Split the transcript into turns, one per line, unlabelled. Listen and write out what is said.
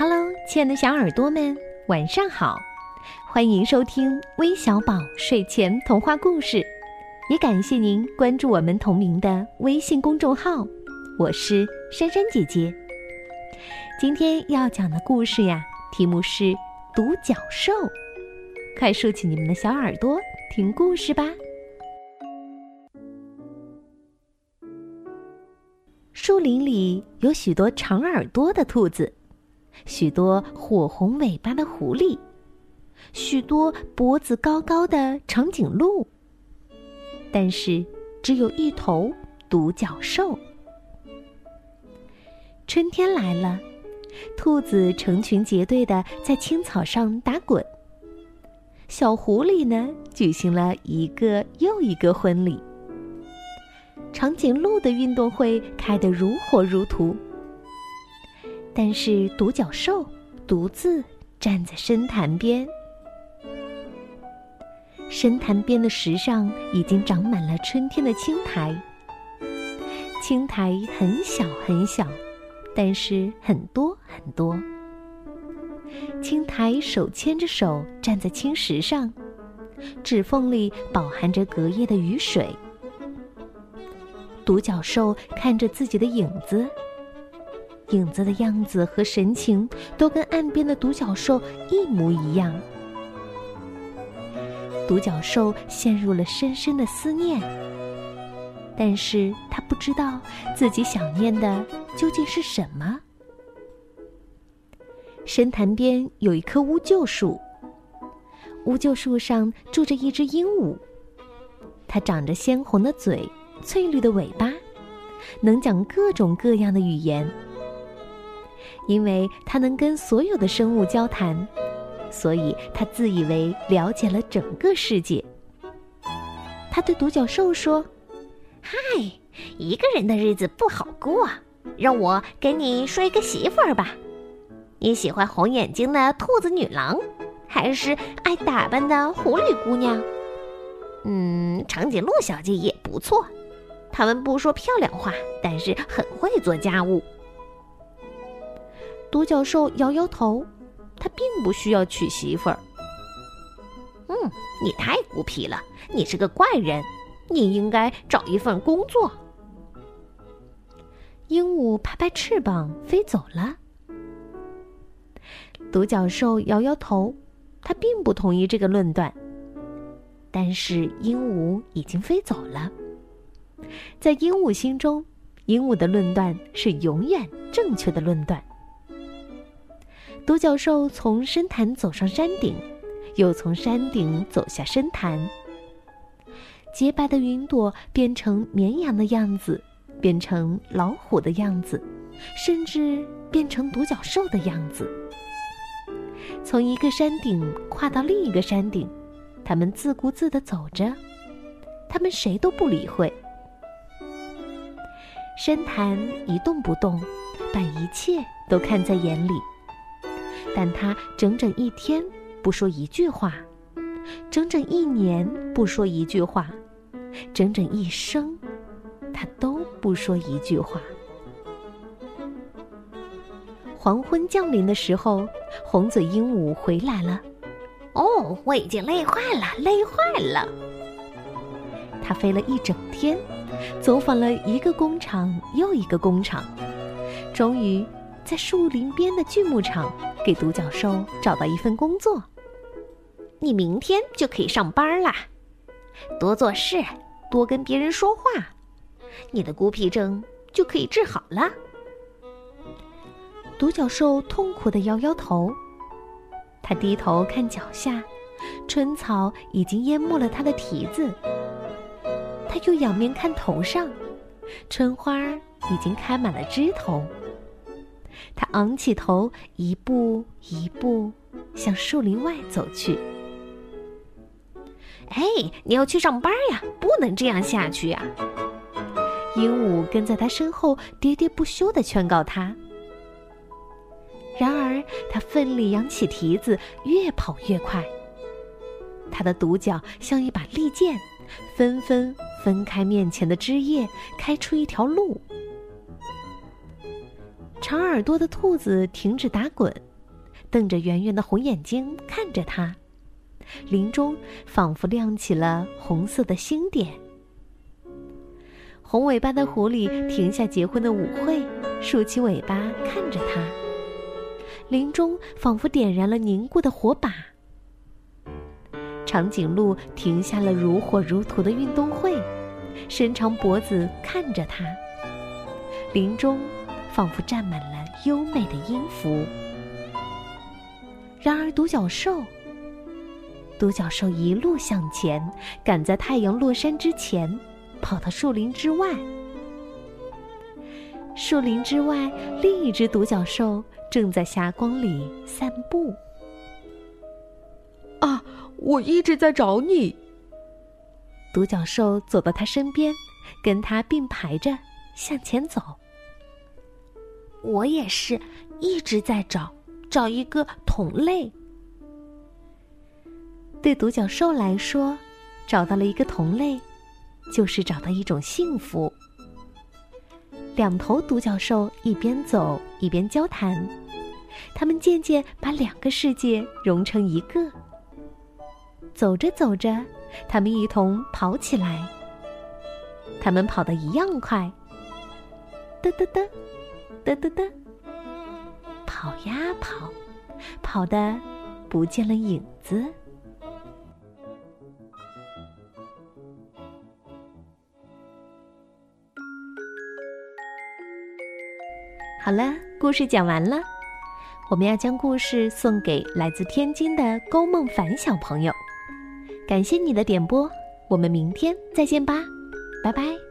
Hello，亲爱的小耳朵们，晚上好！欢迎收听微小宝睡前童话故事，也感谢您关注我们同名的微信公众号。我是珊珊姐姐。今天要讲的故事呀，题目是《独角兽》。快竖起你们的小耳朵，听故事吧。树林里有许多长耳朵的兔子，许多火红尾巴的狐狸，许多脖子高高的长颈鹿。但是，只有一头独角兽。春天来了，兔子成群结队的在青草上打滚。小狐狸呢，举行了一个又一个婚礼。长颈鹿的运动会开得如火如荼，但是独角兽独自站在深潭边。深潭边的石上已经长满了春天的青苔。青苔很小很小，但是很多很多。青苔手牵着手站在青石上，指缝里饱含着隔夜的雨水。独角兽看着自己的影子，影子的样子和神情都跟岸边的独角兽一模一样。独角兽陷入了深深的思念，但是他不知道自己想念的究竟是什么。深潭边有一棵乌桕树，乌桕树上住着一只鹦鹉，它长着鲜红的嘴。翠绿的尾巴，能讲各种各样的语言。因为它能跟所有的生物交谈，所以它自以为了解了整个世界。他对独角兽说：“
嗨，一个人的日子不好过，让我给你说一个媳妇儿吧。你喜欢红眼睛的兔子女郎，还是爱打扮的狐狸姑娘？嗯，长颈鹿小姐也不错。”他们不说漂亮话，但是很会做家务。
独角兽摇摇头，他并不需要娶媳妇儿。
嗯，你太孤僻了，你是个怪人，你应该找一份工作。
鹦鹉拍拍翅膀飞走了。独角兽摇摇头，他并不同意这个论断。但是鹦鹉已经飞走了。在鹦鹉心中，鹦鹉的论断是永远正确的论断。独角兽从深潭走上山顶，又从山顶走下深潭。洁白的云朵变成绵羊的样子，变成老虎的样子，甚至变成独角兽的样子。从一个山顶跨到另一个山顶，他们自顾自地走着，他们谁都不理会。深潭一动不动，把一切都看在眼里。但他整整一天不说一句话，整整一年不说一句话，整整一生，他都不说一句话。黄昏降临的时候，红嘴鹦鹉回来了。
哦，我已经累坏了，累坏了。
它飞了一整天。走访了一个工厂又一个工厂，终于在树林边的锯木厂给独角兽找到一份工作。
你明天就可以上班啦！多做事，多跟别人说话，你的孤僻症就可以治好了。
独角兽痛苦的摇摇头，他低头看脚下，春草已经淹没了他的蹄子。他又仰面看头上，春花已经开满了枝头。他昂起头，一步一步向树林外走去。
哎，你要去上班呀，不能这样下去呀！
鹦鹉跟在他身后喋喋不休地劝告他。然而，他奋力扬起蹄子，越跑越快。他的独角像一把利剑，纷纷。分开面前的枝叶，开出一条路。长耳朵的兔子停止打滚，瞪着圆圆的红眼睛看着它，林中仿佛亮起了红色的星点。红尾巴的狐狸停下结婚的舞会，竖起尾巴看着它。林中仿佛点燃了凝固的火把。长颈鹿停下了如火如荼的运动会，伸长脖子看着它。林中仿佛占满了优美的音符。然而，独角兽，独角兽一路向前，赶在太阳落山之前。跑到树林之外，树林之外，另一只独角兽正在霞光里散步。
啊，我一直在找你。
独角兽走到他身边，跟他并排着向前走。
我也是一直在找，找一个同类。
对独角兽来说，找到了一个同类。就是找到一种幸福。两头独角兽一边走一边交谈，他们渐渐把两个世界融成一个。走着走着，他们一同跑起来。他们跑得一样快，嘚嘚嘚，哒哒哒，跑呀跑，跑的不见了影子。好了，故事讲完了，我们要将故事送给来自天津的勾梦凡小朋友。感谢你的点播，我们明天再见吧，拜拜。